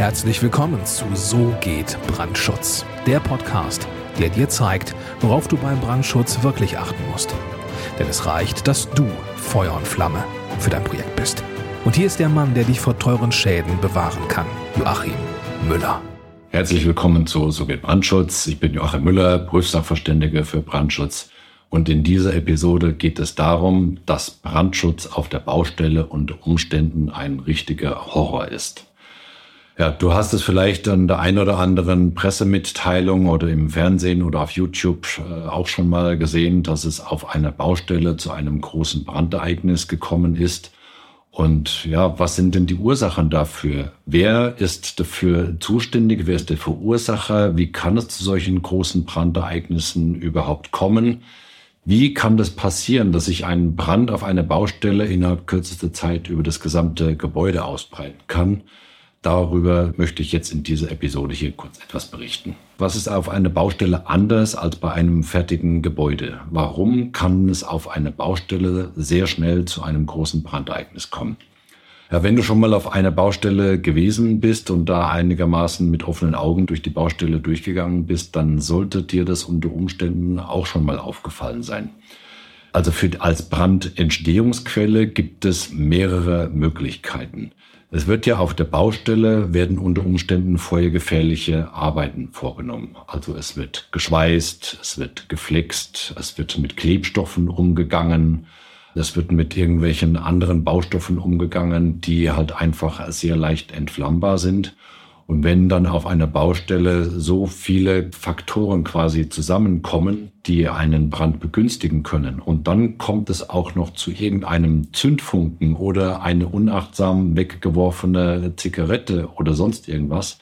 Herzlich willkommen zu So geht Brandschutz, der Podcast, der dir zeigt, worauf du beim Brandschutz wirklich achten musst. Denn es reicht, dass du Feuer und Flamme für dein Projekt bist. Und hier ist der Mann, der dich vor teuren Schäden bewahren kann, Joachim Müller. Herzlich willkommen zu So geht Brandschutz. Ich bin Joachim Müller, Prüfsachverständiger für Brandschutz. Und in dieser Episode geht es darum, dass Brandschutz auf der Baustelle unter Umständen ein richtiger Horror ist. Ja, du hast es vielleicht an der ein oder anderen Pressemitteilung oder im Fernsehen oder auf YouTube äh, auch schon mal gesehen, dass es auf einer Baustelle zu einem großen Brandereignis gekommen ist. Und ja, was sind denn die Ursachen dafür? Wer ist dafür zuständig? Wer ist der Verursacher? Wie kann es zu solchen großen Brandereignissen überhaupt kommen? Wie kann das passieren, dass sich ein Brand auf einer Baustelle innerhalb kürzester Zeit über das gesamte Gebäude ausbreiten kann? Darüber möchte ich jetzt in dieser Episode hier kurz etwas berichten. Was ist auf einer Baustelle anders als bei einem fertigen Gebäude? Warum kann es auf einer Baustelle sehr schnell zu einem großen Brandereignis kommen? Ja, wenn du schon mal auf einer Baustelle gewesen bist und da einigermaßen mit offenen Augen durch die Baustelle durchgegangen bist, dann sollte dir das unter Umständen auch schon mal aufgefallen sein. Also für, als Brandentstehungsquelle gibt es mehrere Möglichkeiten. Es wird ja auf der Baustelle werden unter Umständen feuergefährliche Arbeiten vorgenommen. Also es wird geschweißt, es wird geflext, es wird mit Klebstoffen umgegangen, es wird mit irgendwelchen anderen Baustoffen umgegangen, die halt einfach sehr leicht entflammbar sind. Und wenn dann auf einer Baustelle so viele Faktoren quasi zusammenkommen, die einen Brand begünstigen können, und dann kommt es auch noch zu irgendeinem Zündfunken oder eine unachtsam weggeworfene Zigarette oder sonst irgendwas,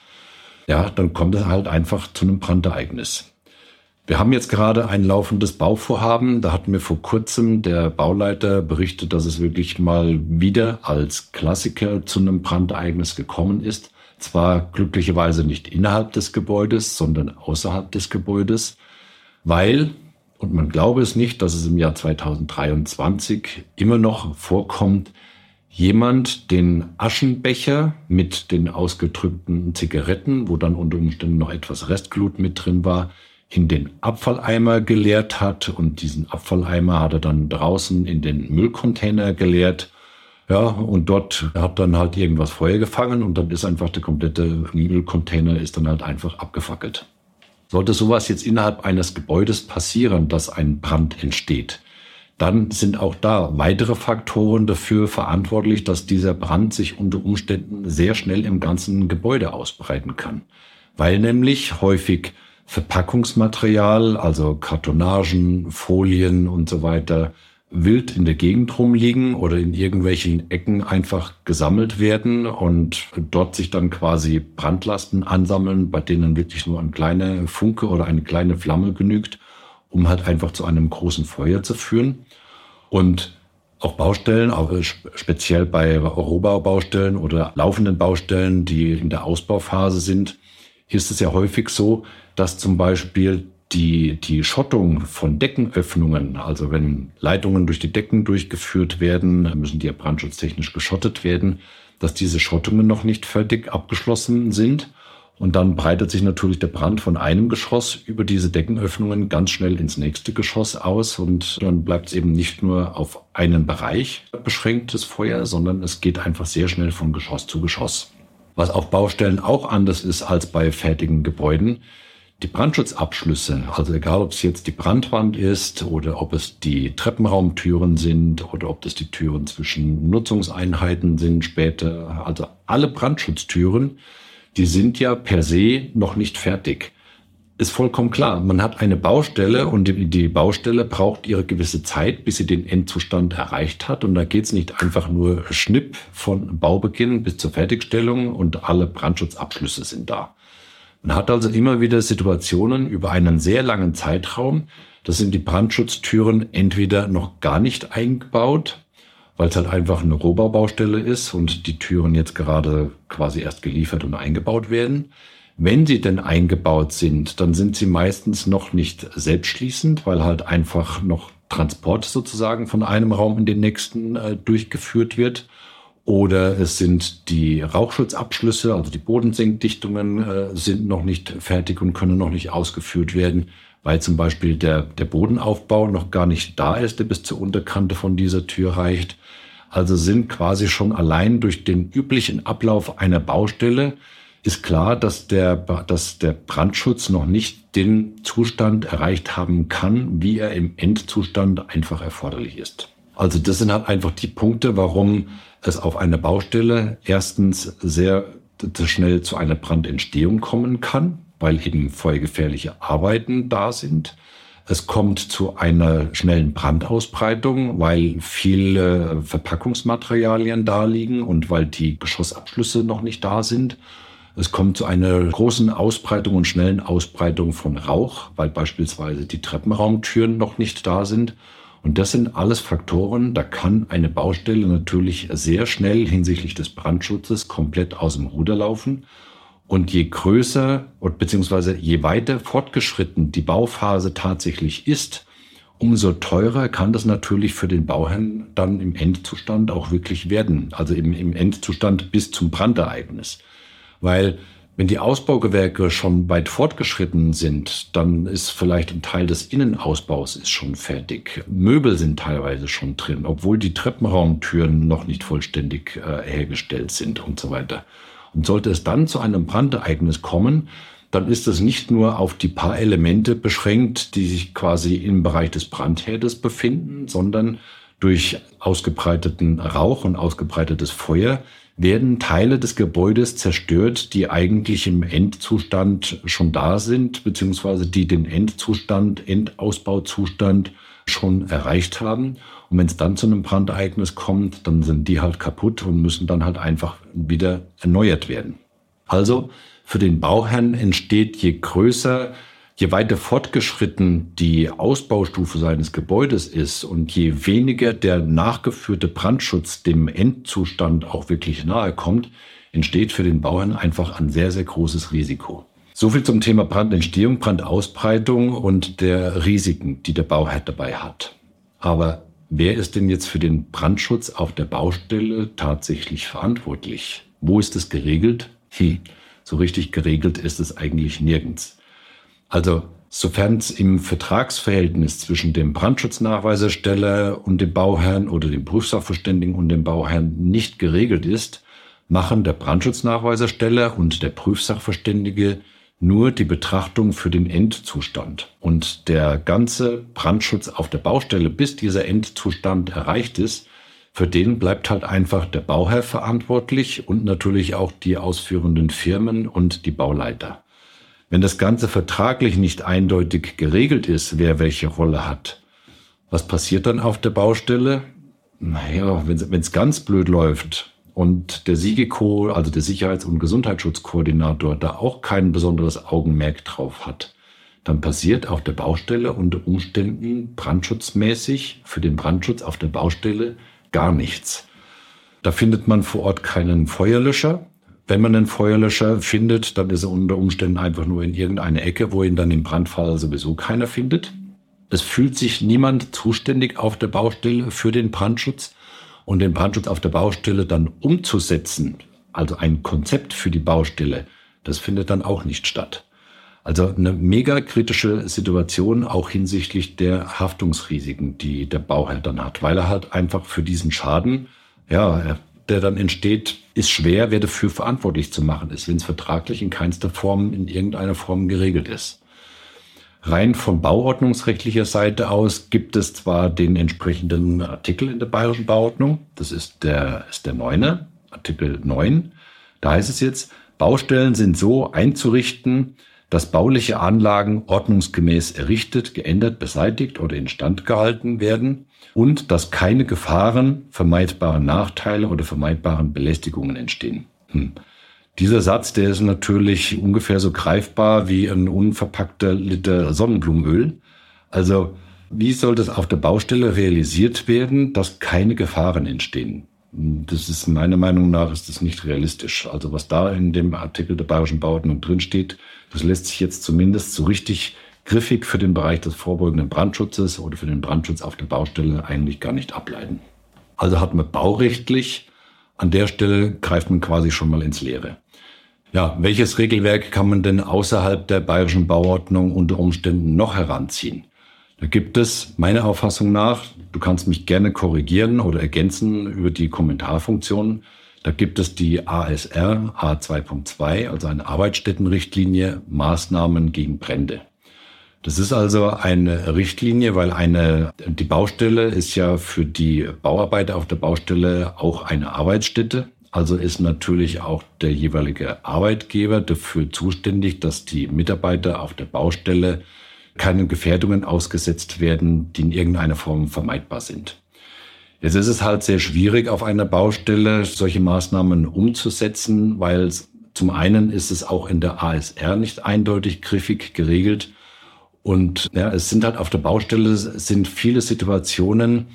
ja, dann kommt es halt einfach zu einem Brandereignis. Wir haben jetzt gerade ein laufendes Bauvorhaben. Da hat mir vor kurzem der Bauleiter berichtet, dass es wirklich mal wieder als Klassiker zu einem Brandereignis gekommen ist. Zwar glücklicherweise nicht innerhalb des Gebäudes, sondern außerhalb des Gebäudes, weil, und man glaube es nicht, dass es im Jahr 2023 immer noch vorkommt, jemand den Aschenbecher mit den ausgedrückten Zigaretten, wo dann unter Umständen noch etwas Restglut mit drin war, in den Abfalleimer geleert hat. Und diesen Abfalleimer hat er dann draußen in den Müllcontainer geleert ja, und dort hat dann halt irgendwas Feuer gefangen und dann ist einfach der komplette Müllcontainer ist dann halt einfach abgefackelt. Sollte sowas jetzt innerhalb eines Gebäudes passieren, dass ein Brand entsteht, dann sind auch da weitere Faktoren dafür verantwortlich, dass dieser Brand sich unter Umständen sehr schnell im ganzen Gebäude ausbreiten kann. Weil nämlich häufig Verpackungsmaterial, also Kartonagen, Folien und so weiter, wild in der Gegend rumliegen oder in irgendwelchen Ecken einfach gesammelt werden und dort sich dann quasi Brandlasten ansammeln, bei denen wirklich nur ein kleiner Funke oder eine kleine Flamme genügt, um halt einfach zu einem großen Feuer zu führen. Und auch Baustellen, auch speziell bei Rohbaubaustellen oder laufenden Baustellen, die in der Ausbauphase sind, ist es ja häufig so, dass zum Beispiel die, die Schottung von Deckenöffnungen, also wenn Leitungen durch die Decken durchgeführt werden, müssen die ja brandschutztechnisch geschottet werden, dass diese Schottungen noch nicht fertig abgeschlossen sind. Und dann breitet sich natürlich der Brand von einem Geschoss über diese Deckenöffnungen ganz schnell ins nächste Geschoss aus. Und dann bleibt es eben nicht nur auf einen Bereich beschränktes Feuer, sondern es geht einfach sehr schnell von Geschoss zu Geschoss. Was auf Baustellen auch anders ist als bei fertigen Gebäuden die Brandschutzabschlüsse, also egal ob es jetzt die Brandwand ist oder ob es die Treppenraumtüren sind oder ob das die Türen zwischen Nutzungseinheiten sind später, also alle Brandschutztüren, die sind ja per se noch nicht fertig. Ist vollkommen klar. Man hat eine Baustelle und die, Baustelle braucht ihre gewisse Zeit, bis sie den Endzustand erreicht hat. Und da geht es nicht einfach nur Schnipp von Baubeginn bis zur Fertigstellung und alle Brandschutzabschlüsse sind da. Man hat also immer wieder Situationen über einen sehr langen Zeitraum, da sind die Brandschutztüren entweder noch gar nicht eingebaut, weil es halt einfach eine Rohbaubaustelle ist und die Türen jetzt gerade quasi erst geliefert und eingebaut werden. Wenn sie denn eingebaut sind, dann sind sie meistens noch nicht selbstschließend, weil halt einfach noch Transport sozusagen von einem Raum in den nächsten äh, durchgeführt wird. Oder es sind die Rauchschutzabschlüsse, also die Bodensenkdichtungen äh, sind noch nicht fertig und können noch nicht ausgeführt werden, weil zum Beispiel der, der Bodenaufbau noch gar nicht da ist, der bis zur Unterkante von dieser Tür reicht. Also sind quasi schon allein durch den üblichen Ablauf einer Baustelle ist klar, dass der, dass der Brandschutz noch nicht den Zustand erreicht haben kann, wie er im Endzustand einfach erforderlich ist. Also das sind halt einfach die Punkte, warum es auf einer Baustelle erstens sehr schnell zu einer Brandentstehung kommen kann, weil eben feuergefährliche Arbeiten da sind. Es kommt zu einer schnellen Brandausbreitung, weil viele Verpackungsmaterialien da liegen und weil die Geschossabschlüsse noch nicht da sind. Es kommt zu einer großen Ausbreitung und schnellen Ausbreitung von Rauch, weil beispielsweise die Treppenraumtüren noch nicht da sind. Und das sind alles Faktoren, da kann eine Baustelle natürlich sehr schnell hinsichtlich des Brandschutzes komplett aus dem Ruder laufen. Und je größer beziehungsweise je weiter fortgeschritten die Bauphase tatsächlich ist, umso teurer kann das natürlich für den Bauherrn dann im Endzustand auch wirklich werden. Also im, im Endzustand bis zum Brandereignis. Weil wenn die Ausbaugewerke schon weit fortgeschritten sind, dann ist vielleicht ein Teil des Innenausbaus ist schon fertig. Möbel sind teilweise schon drin, obwohl die Treppenraumtüren noch nicht vollständig äh, hergestellt sind und so weiter. Und sollte es dann zu einem Brandereignis kommen, dann ist es nicht nur auf die paar Elemente beschränkt, die sich quasi im Bereich des Brandherdes befinden, sondern durch ausgebreiteten Rauch und ausgebreitetes Feuer werden Teile des Gebäudes zerstört, die eigentlich im Endzustand schon da sind, beziehungsweise die den Endzustand, Endausbauzustand schon erreicht haben. Und wenn es dann zu einem Brandereignis kommt, dann sind die halt kaputt und müssen dann halt einfach wieder erneuert werden. Also für den Bauherrn entsteht je größer Je weiter fortgeschritten die Ausbaustufe seines Gebäudes ist und je weniger der nachgeführte Brandschutz dem Endzustand auch wirklich nahe kommt, entsteht für den Bauern einfach ein sehr, sehr großes Risiko. So viel zum Thema Brandentstehung, Brandausbreitung und der Risiken, die der Bauherr dabei hat. Aber wer ist denn jetzt für den Brandschutz auf der Baustelle tatsächlich verantwortlich? Wo ist es geregelt? Hm, so richtig geregelt ist es eigentlich nirgends. Also sofern es im Vertragsverhältnis zwischen dem Brandschutznachweisesteller und dem Bauherrn oder dem Prüfsachverständigen und dem Bauherrn nicht geregelt ist, machen der Brandschutznachweisesteller und der Prüfsachverständige nur die Betrachtung für den Endzustand. Und der ganze Brandschutz auf der Baustelle, bis dieser Endzustand erreicht ist, für den bleibt halt einfach der Bauherr verantwortlich und natürlich auch die ausführenden Firmen und die Bauleiter. Wenn das Ganze vertraglich nicht eindeutig geregelt ist, wer welche Rolle hat, was passiert dann auf der Baustelle? Naja, wenn es ganz blöd läuft und der SIGECO, also der Sicherheits- und Gesundheitsschutzkoordinator, da auch kein besonderes Augenmerk drauf hat, dann passiert auf der Baustelle unter Umständen brandschutzmäßig für den Brandschutz auf der Baustelle gar nichts. Da findet man vor Ort keinen Feuerlöscher, wenn man einen Feuerlöscher findet, dann ist er unter Umständen einfach nur in irgendeine Ecke, wo ihn dann im Brandfall sowieso keiner findet. Es fühlt sich niemand zuständig auf der Baustelle für den Brandschutz und den Brandschutz auf der Baustelle dann umzusetzen, also ein Konzept für die Baustelle, das findet dann auch nicht statt. Also eine mega kritische Situation auch hinsichtlich der Haftungsrisiken, die der Bauherr dann hat, weil er halt einfach für diesen Schaden, ja, der dann entsteht, ist schwer, wer dafür verantwortlich zu machen ist, wenn es vertraglich in keinster Form, in irgendeiner Form geregelt ist. Rein von bauordnungsrechtlicher Seite aus gibt es zwar den entsprechenden Artikel in der Bayerischen Bauordnung, das ist der, ist der neune, Artikel 9. Da heißt es jetzt, Baustellen sind so einzurichten, dass bauliche Anlagen ordnungsgemäß errichtet, geändert, beseitigt oder instand gehalten werden und dass keine Gefahren, vermeidbare Nachteile oder vermeidbaren Belästigungen entstehen. Hm. Dieser Satz, der ist natürlich ungefähr so greifbar wie ein unverpackter Liter Sonnenblumenöl. Also wie soll das auf der Baustelle realisiert werden, dass keine Gefahren entstehen? Das ist meiner Meinung nach ist das nicht realistisch. Also was da in dem Artikel der Bayerischen Bauordnung drinsteht, das lässt sich jetzt zumindest so richtig griffig für den Bereich des vorbeugenden Brandschutzes oder für den Brandschutz auf der Baustelle eigentlich gar nicht ableiten. Also hat man baurechtlich An der Stelle greift man quasi schon mal ins Leere. Ja, welches Regelwerk kann man denn außerhalb der bayerischen Bauordnung unter Umständen noch heranziehen? Da gibt es meiner Auffassung nach, du kannst mich gerne korrigieren oder ergänzen über die Kommentarfunktion. Da gibt es die ASR A2.2, also eine Arbeitsstättenrichtlinie, Maßnahmen gegen Brände. Das ist also eine Richtlinie, weil eine, die Baustelle ist ja für die Bauarbeiter auf der Baustelle auch eine Arbeitsstätte. Also ist natürlich auch der jeweilige Arbeitgeber dafür zuständig, dass die Mitarbeiter auf der Baustelle keinen Gefährdungen ausgesetzt werden, die in irgendeiner Form vermeidbar sind. Jetzt ist es halt sehr schwierig, auf einer Baustelle solche Maßnahmen umzusetzen, weil zum einen ist es auch in der ASR nicht eindeutig griffig geregelt und ja, es sind halt auf der Baustelle sind viele Situationen,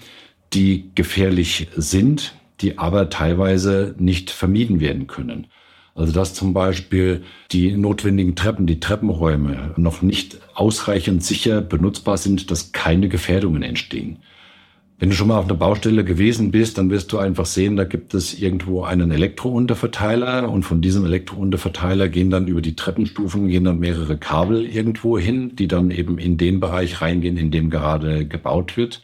die gefährlich sind, die aber teilweise nicht vermieden werden können. Also dass zum Beispiel die notwendigen Treppen, die Treppenräume noch nicht ausreichend sicher benutzbar sind, dass keine Gefährdungen entstehen. Wenn du schon mal auf einer Baustelle gewesen bist, dann wirst du einfach sehen, da gibt es irgendwo einen Elektrounterverteiler und von diesem Elektrounterverteiler gehen dann über die Treppenstufen, gehen dann mehrere Kabel irgendwo hin, die dann eben in den Bereich reingehen, in dem gerade gebaut wird.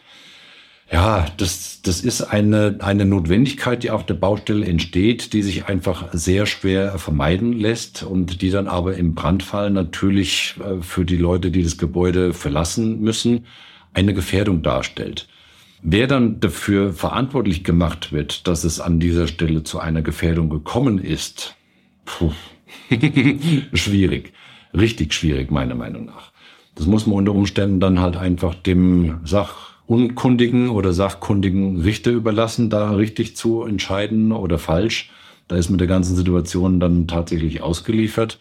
Ja, das, das ist eine, eine Notwendigkeit, die auf der Baustelle entsteht, die sich einfach sehr schwer vermeiden lässt und die dann aber im Brandfall natürlich äh, für die Leute, die das Gebäude verlassen müssen, eine Gefährdung darstellt. Wer dann dafür verantwortlich gemacht wird, dass es an dieser Stelle zu einer Gefährdung gekommen ist, puh, schwierig. Richtig schwierig, meiner Meinung nach. Das muss man unter Umständen dann halt einfach dem Sachunkundigen oder sachkundigen Richter überlassen, da richtig zu entscheiden oder falsch. Da ist mit der ganzen Situation dann tatsächlich ausgeliefert.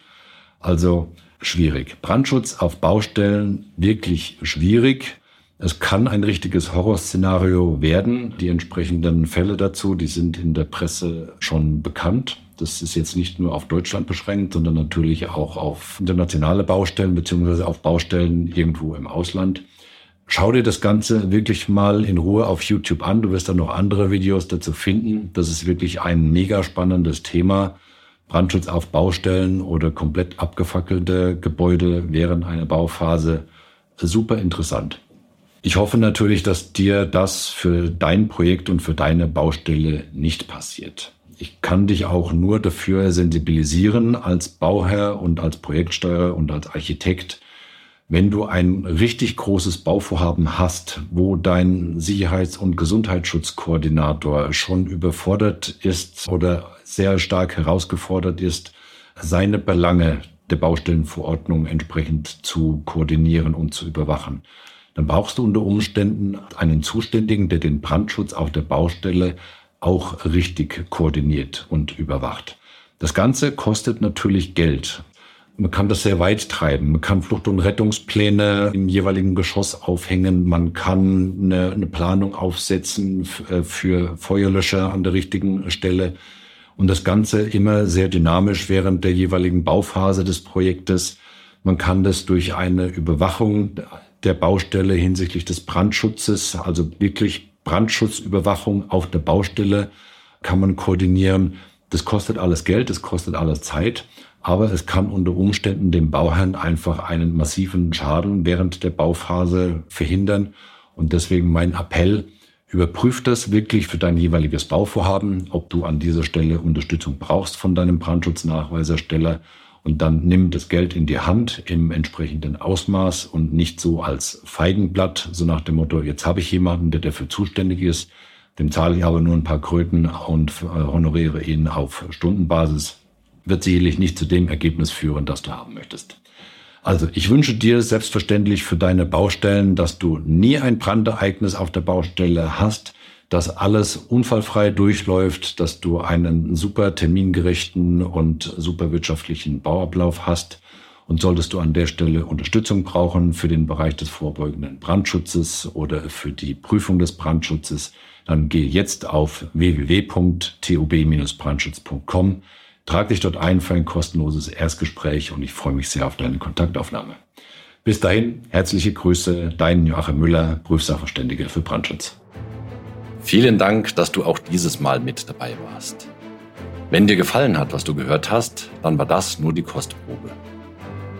Also schwierig. Brandschutz auf Baustellen wirklich schwierig. Es kann ein richtiges Horrorszenario werden. Die entsprechenden Fälle dazu, die sind in der Presse schon bekannt. Das ist jetzt nicht nur auf Deutschland beschränkt, sondern natürlich auch auf internationale Baustellen beziehungsweise auf Baustellen irgendwo im Ausland. Schau dir das Ganze wirklich mal in Ruhe auf YouTube an. Du wirst dann noch andere Videos dazu finden. Das ist wirklich ein mega spannendes Thema. Brandschutz auf Baustellen oder komplett abgefackelte Gebäude während einer Bauphase. Super interessant. Ich hoffe natürlich, dass dir das für dein Projekt und für deine Baustelle nicht passiert. Ich kann dich auch nur dafür sensibilisieren als Bauherr und als Projektsteuer und als Architekt, wenn du ein richtig großes Bauvorhaben hast, wo dein Sicherheits- und Gesundheitsschutzkoordinator schon überfordert ist oder sehr stark herausgefordert ist, seine Belange der Baustellenverordnung entsprechend zu koordinieren und zu überwachen dann brauchst du unter Umständen einen Zuständigen, der den Brandschutz auf der Baustelle auch richtig koordiniert und überwacht. Das Ganze kostet natürlich Geld. Man kann das sehr weit treiben. Man kann Flucht- und Rettungspläne im jeweiligen Geschoss aufhängen. Man kann eine, eine Planung aufsetzen äh, für Feuerlöscher an der richtigen Stelle. Und das Ganze immer sehr dynamisch während der jeweiligen Bauphase des Projektes. Man kann das durch eine Überwachung der Baustelle hinsichtlich des Brandschutzes, also wirklich Brandschutzüberwachung auf der Baustelle kann man koordinieren. Das kostet alles Geld, das kostet alles Zeit, aber es kann unter Umständen dem Bauherrn einfach einen massiven Schaden während der Bauphase verhindern. Und deswegen mein Appell, überprüf das wirklich für dein jeweiliges Bauvorhaben, ob du an dieser Stelle Unterstützung brauchst von deinem Brandschutznachweisersteller. Und dann nimm das Geld in die Hand im entsprechenden Ausmaß und nicht so als Feigenblatt, so nach dem Motto, jetzt habe ich jemanden, der dafür zuständig ist, dem zahle ich aber nur ein paar Kröten und äh, honoriere ihn auf Stundenbasis, wird sicherlich nicht zu dem Ergebnis führen, das du haben möchtest. Also ich wünsche dir selbstverständlich für deine Baustellen, dass du nie ein Brandereignis auf der Baustelle hast, dass alles unfallfrei durchläuft, dass du einen super termingerechten und super wirtschaftlichen Bauablauf hast. Und solltest du an der Stelle Unterstützung brauchen für den Bereich des vorbeugenden Brandschutzes oder für die Prüfung des Brandschutzes, dann geh jetzt auf www.tub-brandschutz.com, trag dich dort ein für ein kostenloses Erstgespräch und ich freue mich sehr auf deine Kontaktaufnahme. Bis dahin, herzliche Grüße, dein Joachim Müller, Prüfsachverständiger für Brandschutz. Vielen Dank, dass du auch dieses Mal mit dabei warst. Wenn dir gefallen hat, was du gehört hast, dann war das nur die Kostprobe.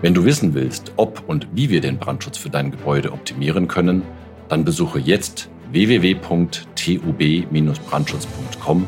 Wenn du wissen willst, ob und wie wir den Brandschutz für dein Gebäude optimieren können, dann besuche jetzt www.tub-brandschutz.com